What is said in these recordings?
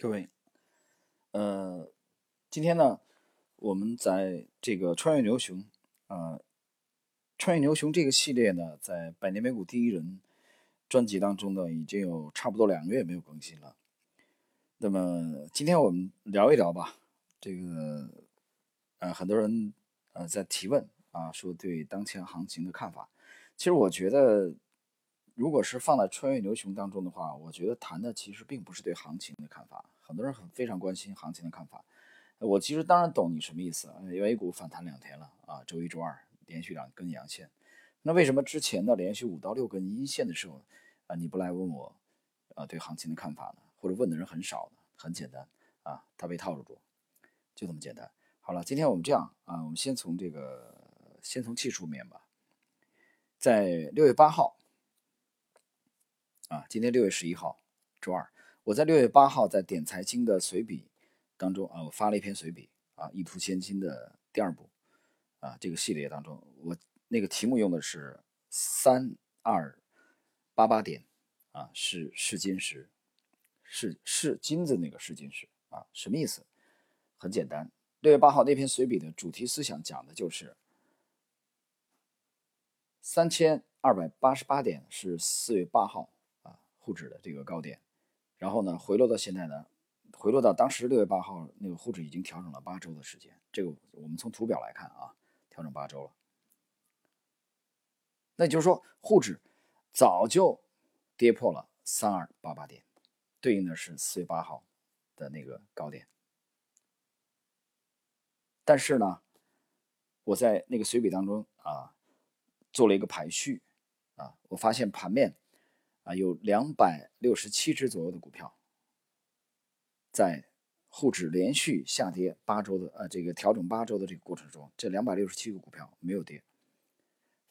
各位，呃，今天呢，我们在这个穿越牛熊啊，穿越牛熊这个系列呢，在百年美股第一人专辑当中呢，已经有差不多两个月没有更新了。那么今天我们聊一聊吧，这个呃，很多人呃在提问啊，说对当前行情的看法。其实我觉得。如果是放在穿越牛熊当中的话，我觉得谈的其实并不是对行情的看法。很多人很非常关心行情的看法，我其实当然懂你什么意思。因为 A 股反弹两天了啊，周一、周二连续两根阳线，那为什么之前的连续五到六根阴线的时候啊，你不来问我啊对行情的看法呢？或者问的人很少呢？很简单啊，他被套路住，就这么简单。好了，今天我们这样啊，我们先从这个先从技术面吧，在六月八号。啊，今天六月十一号，周二，我在六月八号在点财经的随笔当中啊，我发了一篇随笔啊，一图千金的第二部啊，这个系列当中，我那个题目用的是三二八八点啊，是试金石，是是金子那个试金石啊，什么意思？很简单，六月八号那篇随笔的主题思想讲的就是三千二百八十八点是四月八号。沪指的这个高点，然后呢回落到现在呢，回落到当时六月八号那个沪指已经调整了八周的时间，这个我们从图表来看啊，调整八周了。那也就是说沪指早就跌破了三二八八点，对应的是四月八号的那个高点。但是呢，我在那个随笔当中啊做了一个排序啊，我发现盘面。啊，有两百六十七只左右的股票，在沪指连续下跌八周的呃这个调整八周的这个过程中，这两百六十七个股票没有跌，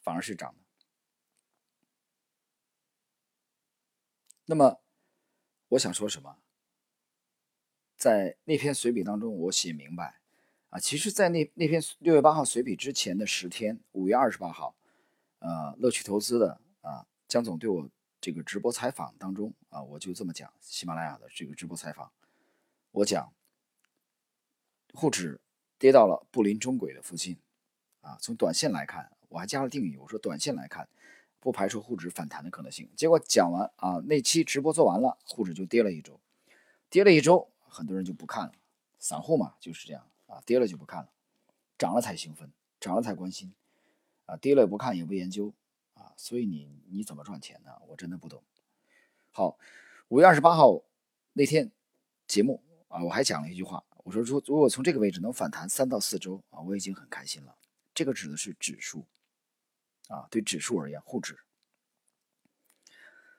反而是涨的。那么我想说什么？在那篇随笔当中，我写明白啊，其实，在那那篇六月八号随笔之前的十天，五月二十八号，呃，乐趣投资的啊，江总对我。这个直播采访当中啊，我就这么讲，喜马拉雅的这个直播采访，我讲，沪指跌到了布林中轨的附近，啊，从短线来看，我还加了定语，我说短线来看，不排除沪指反弹的可能性。结果讲完啊，那期直播做完了，沪指就跌了一周，跌了一周，很多人就不看了，散户嘛就是这样啊，跌了就不看了，涨了才兴奋，涨了才关心，啊，跌了也不看也不研究。所以你你怎么赚钱呢？我真的不懂。好，五月二十八号那天节目啊，我还讲了一句话，我说说如果从这个位置能反弹三到四周啊，我已经很开心了。这个指的是指数啊，对指数而言，沪指。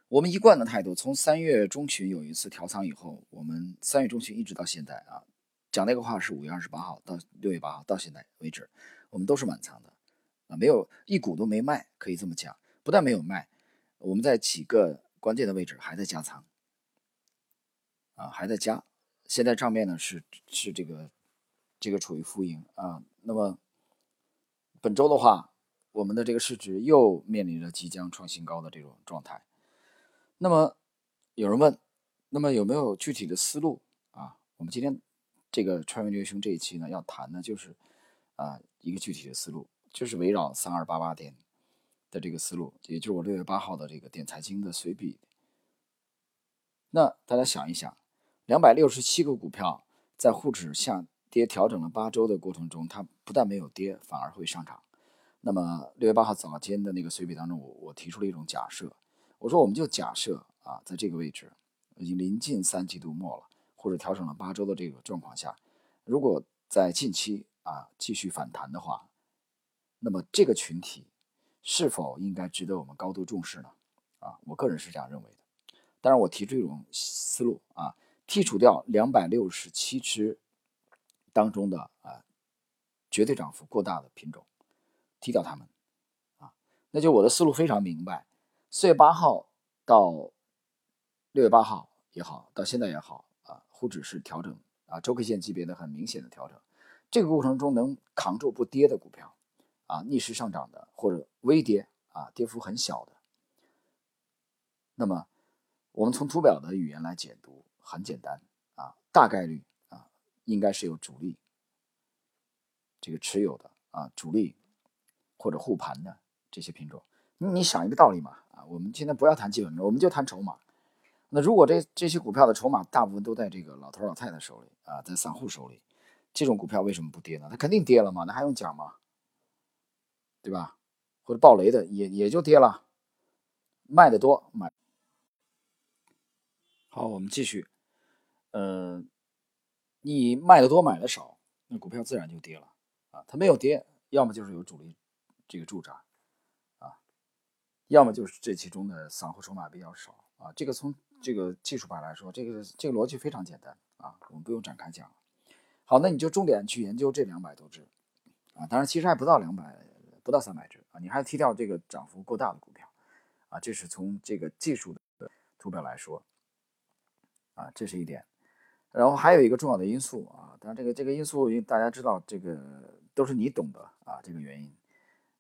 我们一贯的态度，从三月中旬有一次调仓以后，我们三月中旬一直到现在啊，讲那个话是五月二十八号到六月八号到现在为止，我们都是满仓的。啊，没有一股都没卖，可以这么讲。不但没有卖，我们在几个关键的位置还在加仓，啊，还在加。现在账面呢是是这个这个处于负盈啊。那么本周的话，我们的这个市值又面临着即将创新高的这种状态。那么有人问，那么有没有具体的思路啊？我们今天这个穿越牛熊这一期呢，要谈的就是啊一个具体的思路。就是围绕三二八八点的这个思路，也就是我六月八号的这个点财经的随笔。那大家想一想，两百六十七个股票在沪指下跌调整了八周的过程中，它不但没有跌，反而会上涨。那么六月八号早间的那个随笔当中，我我提出了一种假设，我说我们就假设啊，在这个位置已经临近三季度末了，或者调整了八周的这个状况下，如果在近期啊继续反弹的话。那么这个群体是否应该值得我们高度重视呢？啊，我个人是这样认为的。当然，我提出一种思路啊，剔除掉两百六十七只当中的啊绝对涨幅过大的品种，踢掉它们啊，那就我的思路非常明白。四月八号到六月八号也好，到现在也好啊，沪指是调整啊，周 K 线级别的很明显的调整，这个过程中能扛住不跌的股票。啊，逆势上涨的或者微跌啊，跌幅很小的。那么，我们从图表的语言来解读，很简单啊，大概率啊，应该是有主力这个持有的啊，主力或者护盘的这些品种。你想一个道理嘛啊，我们现在不要谈基本面，我们就谈筹码。那如果这这些股票的筹码大部分都在这个老头老太太手里啊，在散户手里，这种股票为什么不跌呢？它肯定跌了嘛，那还用讲吗？对吧？或者暴雷的也也就跌了，卖的多买。好，我们继续。呃，你卖的多买的少，那股票自然就跌了啊。它没有跌，要么就是有主力这个驻扎啊，要么就是这其中的散户筹码比较少啊。这个从这个技术派来说，这个这个逻辑非常简单啊，我们不用展开讲。好，那你就重点去研究这两百多只啊，当然其实还不到两百，不到三百只啊，你还踢掉这个涨幅过大的股票啊，这是从这个技术的图表来说啊，这是一点。然后还有一个重要的因素啊，当然这个这个因素，因大家知道这个都是你懂的啊，这个原因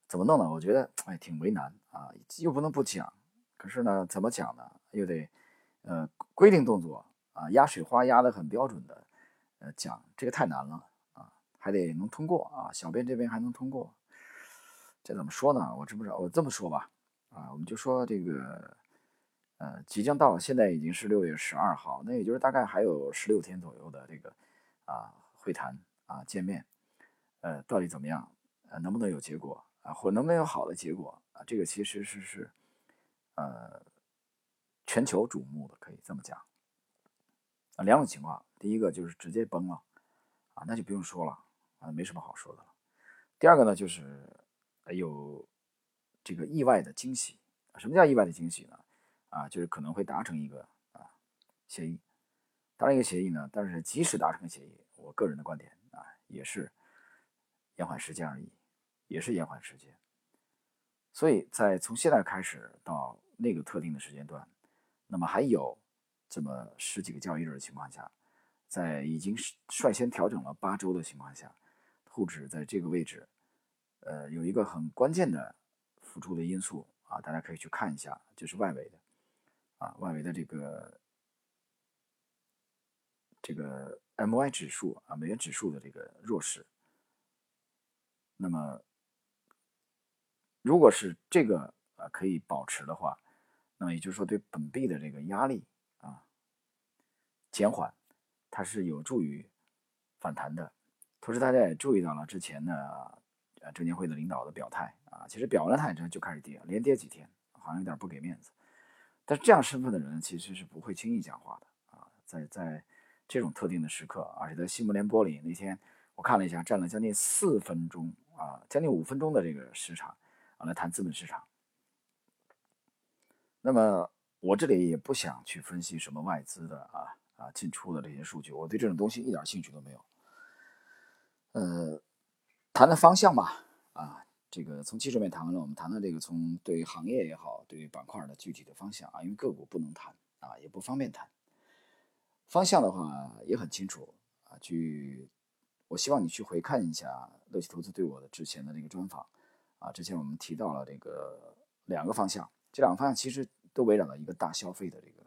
怎么弄呢？我觉得哎挺为难啊，又不能不讲，可是呢，怎么讲呢？又得。呃，规定动作啊，压水花压的很标准的，呃，讲这个太难了啊，还得能通过啊，小编这边还能通过，这怎么说呢？我知不知道？我这么说吧，啊，我们就说这个，呃，即将到，现在已经是六月十二号，那也就是大概还有十六天左右的这个啊会谈啊见面，呃，到底怎么样？呃，能不能有结果啊？或能不能有好的结果啊？这个其实是是，呃。全球瞩目的可以这么讲啊，两种情况，第一个就是直接崩了啊，那就不用说了啊，没什么好说的了。第二个呢，就是有这个意外的惊喜。什么叫意外的惊喜呢？啊，就是可能会达成一个啊协议，达成一个协议呢，但是即使达成协议，我个人的观点啊，也是延缓时间而已，也是延缓时间。所以在从现在开始到那个特定的时间段。那么还有这么十几个交易日的情况下，在已经率先调整了八周的情况下，沪指在这个位置，呃，有一个很关键的辅助的因素啊，大家可以去看一下，就是外围的啊，外围的这个这个 M Y 指数啊，美元指数的这个弱势。那么，如果是这个啊可以保持的话。那么也就是说，对本币的这个压力啊减缓，它是有助于反弹的。同时，大家也注意到了之前呢，证监会的领导的表态啊，其实表完态之后就开始跌，连跌几天，好像有点不给面子。但是这样身份的人其实是不会轻易讲话的啊，在在这种特定的时刻，而且在新闻联播里那天我看了一下，占了将近四分钟啊，将近五分钟的这个时长啊，来谈资本市场。那么我这里也不想去分析什么外资的啊啊进出的这些数据，我对这种东西一点兴趣都没有。呃，谈的方向吧，啊，这个从技术面谈完了，我们谈谈这个从对行业也好，对板块的具体的方向啊，因为个股不能谈啊，也不方便谈。方向的话也很清楚啊，去，我希望你去回看一下乐奇投资对我的之前的那个专访啊，之前我们提到了这个两个方向。这两个方向其实都围绕到一个大消费的这个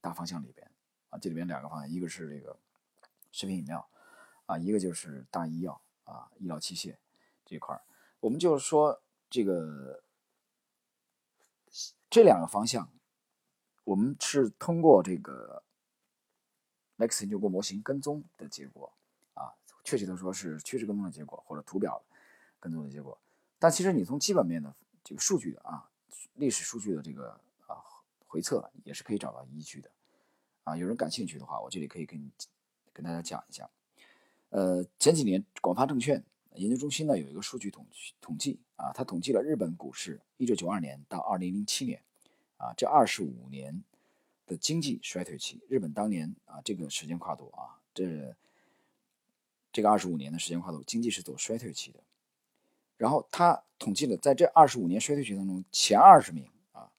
大方向里边啊，这里边两个方向，一个是这个食品饮料啊，一个就是大医药啊，医疗器械这块儿。我们就是说这个这两个方向，我们是通过这个 Lex 研究过模型跟踪的结果啊，确切的说是趋势跟踪的结果或者图表跟踪的结果。但其实你从基本面的这个数据啊。历史数据的这个啊回测也是可以找到依据的，啊，有人感兴趣的话，我这里可以跟你跟大家讲一下。呃，前几年广发证券研究中心呢有一个数据统统计啊，它统计了日本股市一九九二年到二零零七年啊这二十五年的经济衰退期，日本当年啊这个时间跨度啊这这个二十五年的时间跨度，经济是走衰退期的。然后他统计了，在这二十五年衰退期当中，前二十名啊，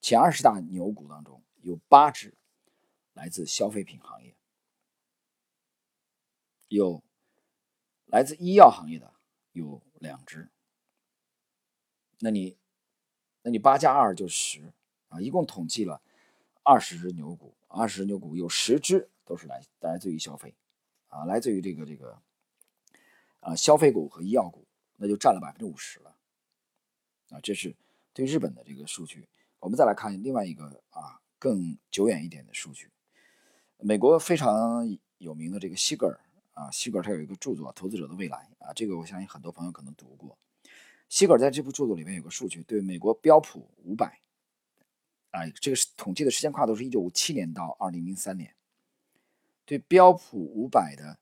前二十大牛股当中有八只来自消费品行业，有来自医药行业的有两只。那你，那你八加二就十啊，一共统计了二十只牛股，二十只牛股有十只都是来来自于消费，啊，来自于这个这个，啊，消费股和医药股，那就占了百分之五十了，啊，这是对日本的这个数据。我们再来看另外一个啊，更久远一点的数据，美国非常有名的这个西格尔啊，西格尔他有一个著作《投资者的未来》啊，这个我相信很多朋友可能读过。西格尔在这部著作里面有个数据，对美国标普五百。啊，这个是统计的时间跨度是一九五七年到二零零三年。对标普五百的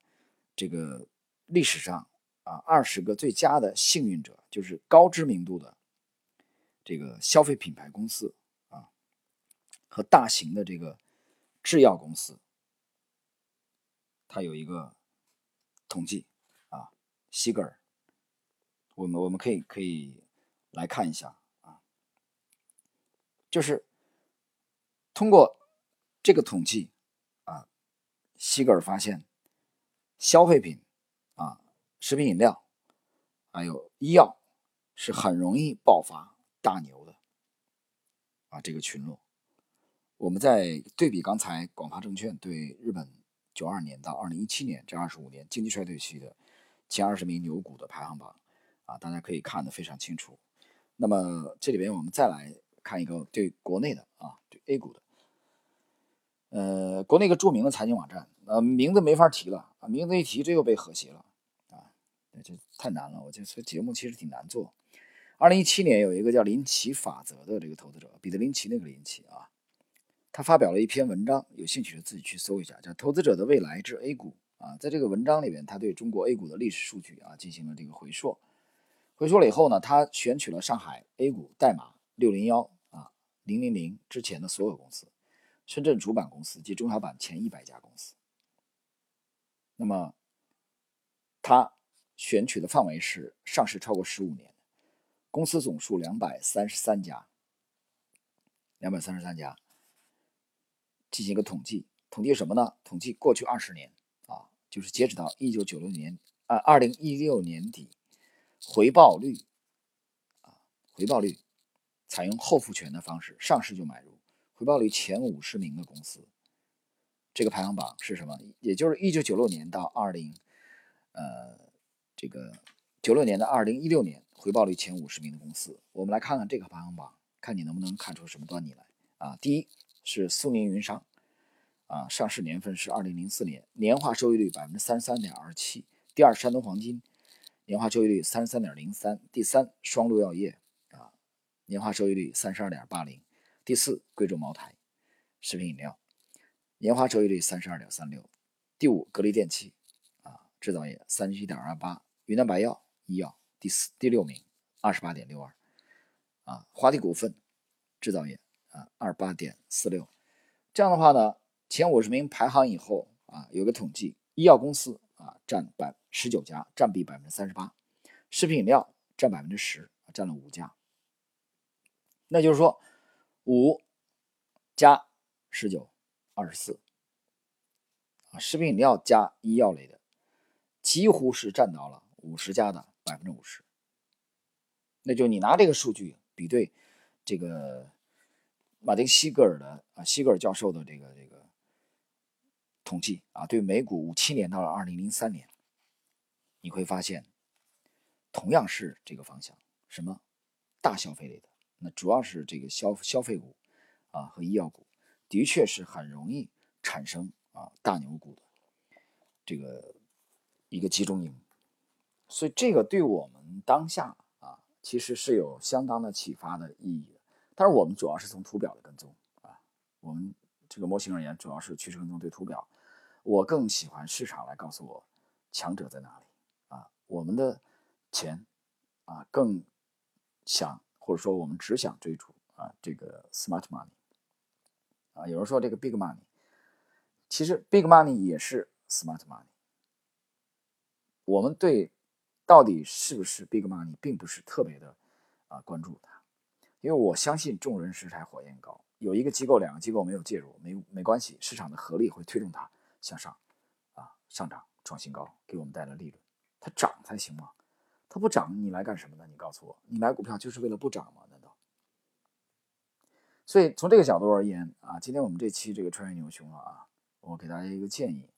这个历史上啊，二十个最佳的幸运者，就是高知名度的这个消费品牌公司啊，和大型的这个制药公司，它有一个统计啊，西格尔，我们我们可以可以来看一下啊，就是。通过这个统计，啊，西格尔发现，消费品，啊，食品饮料，还有医药，是很容易爆发大牛的，啊，这个群落。我们在对比刚才广发证券对日本九二年到二零一七年这二十五年经济衰退期的前二十名牛股的排行榜，啊，大家可以看得非常清楚。那么这里边我们再来看一个对国内的啊，对 A 股的。呃，国内一个著名的财经网站，呃，名字没法提了啊，名字一提这又被和谐了啊，这太难了。我觉得这节目其实挺难做。二零一七年有一个叫林奇法则的这个投资者，彼得林奇那个林奇啊，他发表了一篇文章，有兴趣的自己去搜一下，叫《投资者的未来之 A 股》啊。在这个文章里边，他对中国 A 股的历史数据啊进行了这个回溯，回溯了以后呢，他选取了上海 A 股代码六零幺啊零零零之前的所有公司。深圳主板公司及中小板前一百家公司，那么，他选取的范围是上市超过十五年，公司总数两百三十三家，两百三十三家，进行一个统计，统计什么呢？统计过去二十年啊，就是截止到一九九六年啊，二零一六年底，回报率啊，回报率采用后付权的方式上市就买入。回报率前五十名的公司，这个排行榜是什么？也就是一九九六年到二零，呃，这个九六年的二零一六年回报率前五十名的公司，我们来看看这个排行榜，看你能不能看出什么端倪来啊？第一是苏宁云商，啊，上市年份是二零零四年，年化收益率百分之三十三点二七。第二山东黄金，年化收益率三十三点零三。第三双鹿药业，啊，年化收益率三十二点八零。第四，贵州茅台，食品饮料，年化收益率三十二点三六。第五，格力电器，啊，制造业三十一点二八。云南白药，医药，第四、第六名，二十八点六二。啊，华帝股份，制造业，啊，二八点四六。这样的话呢，前五十名排行以后，啊，有个统计，医药公司啊占百十九家，占比百分之三十八。食品饮料占百分之十，占了五家。那就是说。五加十九，二十四啊！食品饮料加医药类的，几乎是占到了五十家的百分之五十。那就你拿这个数据比对这个马丁西格尔的啊，西格尔教授的这个这个统计啊，对美股五七年到了二零零三年，你会发现同样是这个方向，什么大消费类的。那主要是这个消消费股，啊和医药股，的确是很容易产生啊大牛股的这个一个集中营，所以这个对我们当下啊其实是有相当的启发的意义。但是我们主要是从图表的跟踪啊，我们这个模型而言主要是趋势跟踪对图表，我更喜欢市场来告诉我强者在哪里啊，我们的钱啊更想。或者说，我们只想追逐啊这个 smart money 啊，有人说这个 big money，其实 big money 也是 smart money。我们对到底是不是 big money，并不是特别的啊关注它，因为我相信众人拾柴火焰高，有一个机构、两个机构没有介入，没没关系，市场的合力会推动它向上啊上涨创新高，给我们带来利润，它涨才行嘛。它不涨，你来干什么呢？你告诉我，你买股票就是为了不涨吗？难道？所以从这个角度而言啊，今天我们这期这个穿越牛熊了啊，我给大家一个建议，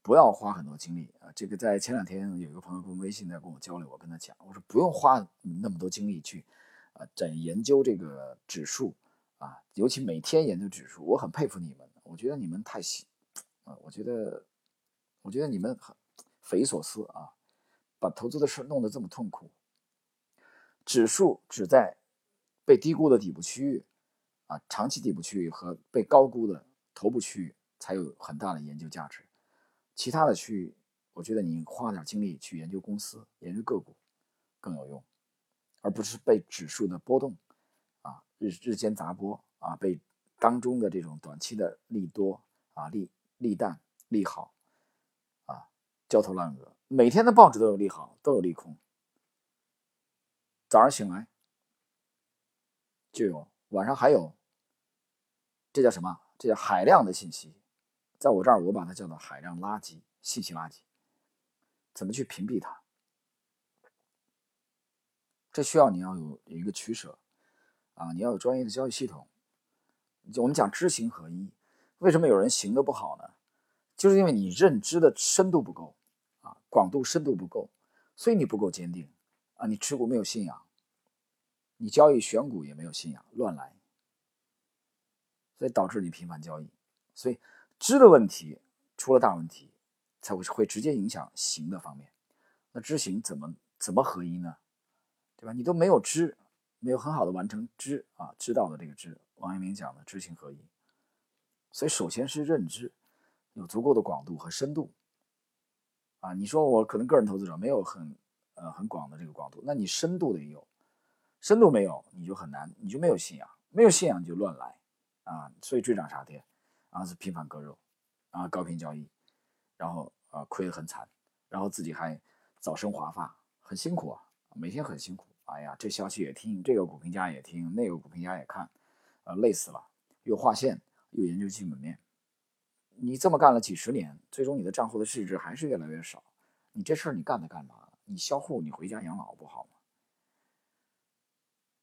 不要花很多精力啊。这个在前两天有一个朋友跟微信在跟我交流，我跟他讲，我说不用花那么多精力去啊在研究这个指数啊，尤其每天研究指数，我很佩服你们，我觉得你们太细啊，我觉得我觉得你们很匪夷所思啊，把投资的事弄得这么痛苦。指数只在被低估的底部区域啊，长期底部区域和被高估的头部区域才有很大的研究价值。其他的区域，我觉得你花点精力去研究公司、研究个股更有用，而不是被指数的波动啊日日间杂波啊被当中的这种短期的利多啊利利淡利好啊焦头烂额。每天的报纸都有利好，都有利空。早上醒来就有，晚上还有，这叫什么？这叫海量的信息，在我这儿我把它叫做海量垃圾信息垃圾。怎么去屏蔽它？这需要你要有有一个取舍啊，你要有专业的交易系统。就我们讲知行合一，为什么有人行的不好呢？就是因为你认知的深度不够啊，广度深度不够，所以你不够坚定。啊，你持股没有信仰，你交易选股也没有信仰，乱来，所以导致你频繁交易。所以知的问题出了大问题，才会会直接影响行的方面。那知行怎么怎么合一呢？对吧？你都没有知，没有很好的完成知啊，知道的这个知。王阳明讲的知行合一。所以首先是认知有足够的广度和深度。啊，你说我可能个人投资者没有很。呃，很广的这个广度，那你深度得有，深度没有，你就很难，你就没有信仰，没有信仰你就乱来啊，所以追涨杀跌，然后是频繁割肉，然后高频交易，然后啊亏得很惨，然后自己还早生华发，很辛苦啊，每天很辛苦，哎呀，这消息也听，这个股评家也听，那个股评家也看，呃累死了，又划线，又研究基本面，你这么干了几十年，最终你的账户的市值还是越来越少，你这事儿你干它干嘛？你销户，你回家养老不好吗？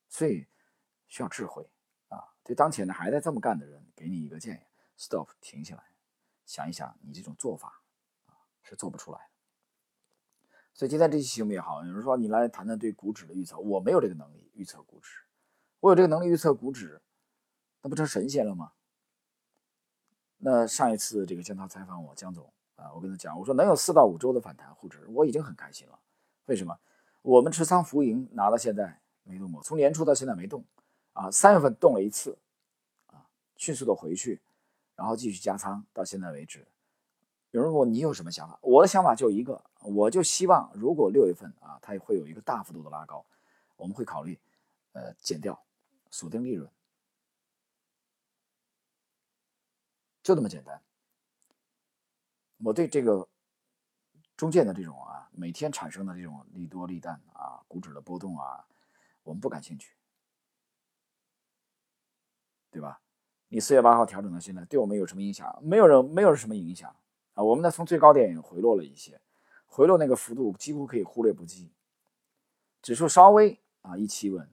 所以需要智慧啊！对当前的还在这么干的人，给你一个建议：stop，停下来，想一想，你这种做法啊是做不出来的。所以今天这期节目也好，有人说你来谈谈对股指的预测，我没有这个能力预测股指，我有这个能力预测股指，那不成神仙了吗？那上一次这个江涛采访我，江总啊，我跟他讲，我说能有四到五周的反弹沪指，我已经很开心了。为什么我们持仓浮盈拿到现在没动过？从年初到现在没动啊，三月份动了一次啊，迅速的回去，然后继续加仓到现在为止。有人问我你有什么想法？我的想法就一个，我就希望如果六月份啊它会有一个大幅度的拉高，我们会考虑呃减掉锁定利润，就这么简单。我对这个。中间的这种啊，每天产生的这种利多利淡啊，股指的波动啊，我们不感兴趣，对吧？你四月八号调整到现在，对我们有什么影响？没有人，没有什么影响啊。我们呢，从最高点回落了一些，回落那个幅度几乎可以忽略不计。指数稍微啊一企稳，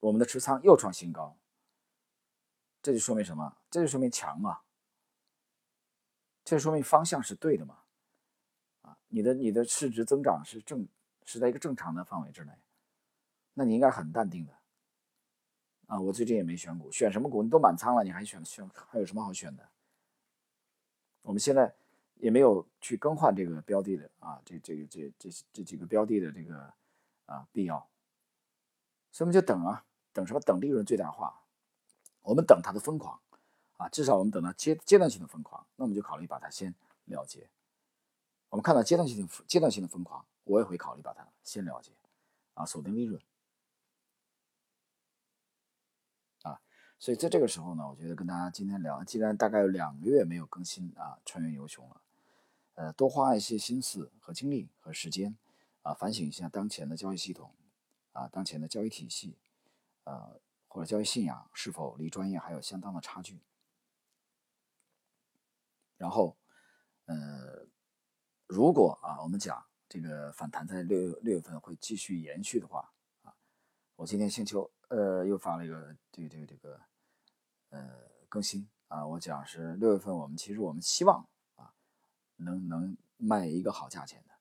我们的持仓又创新高，这就说明什么？这就说明强嘛，这就说明方向是对的嘛。啊你的你的市值增长是正是在一个正常的范围之内，那你应该很淡定的啊！我最近也没选股，选什么股？你都满仓了，你还选选还有什么好选的？我们现在也没有去更换这个标的的啊，这这个这这这几个标的的这个啊必要，所以我们就等啊，等什么？等利润最大化，我们等它的疯狂啊！至少我们等到阶阶段性的疯狂，那我们就考虑把它先了结。我们看到阶段性的阶段性的疯狂，我也会考虑把它先了结，啊，锁定利润，啊，所以在这个时候呢，我觉得跟大家今天聊，既然大概有两个月没有更新啊，穿越牛熊了，呃，多花一些心思和精力和时间，啊，反省一下当前的交易系统，啊，当前的交易体系，呃，或者交易信仰是否离专业还有相当的差距，然后，呃。如果啊，我们讲这个反弹在六六月份会继续延续的话啊，我今天星球呃又发了一个这个这个这个呃更新啊，我讲是六月份，我们其实我们希望，能能卖一个好价钱的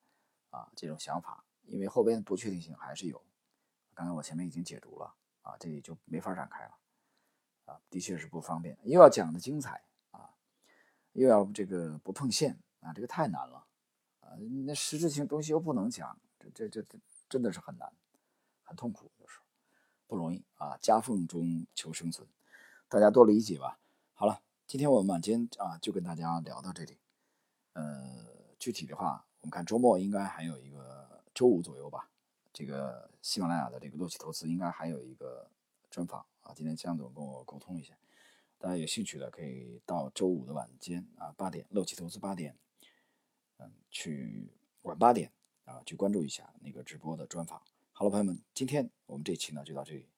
啊，这种想法，因为后边不确定性还是有。刚刚我前面已经解读了啊，这里就没法展开了啊，的确是不方便，又要讲的精彩啊，又要这个不碰线啊，这个太难了啊，那实质性东西又不能讲，这这这这真的是很难，很痛苦，有时候不容易啊，夹缝中求生存，大家多理解吧。好了，今天我们晚间啊就跟大家聊到这里，呃，具体的话，我们看周末应该还有一个周五左右吧。这个喜马拉雅的这个洛奇投资应该还有一个专访啊，今天江总跟我沟通一下，大家有兴趣的可以到周五的晚间啊八点，洛奇投资八点，嗯，去晚八点啊去关注一下那个直播的专访。好了，朋友们，今天我们这期呢就到这里。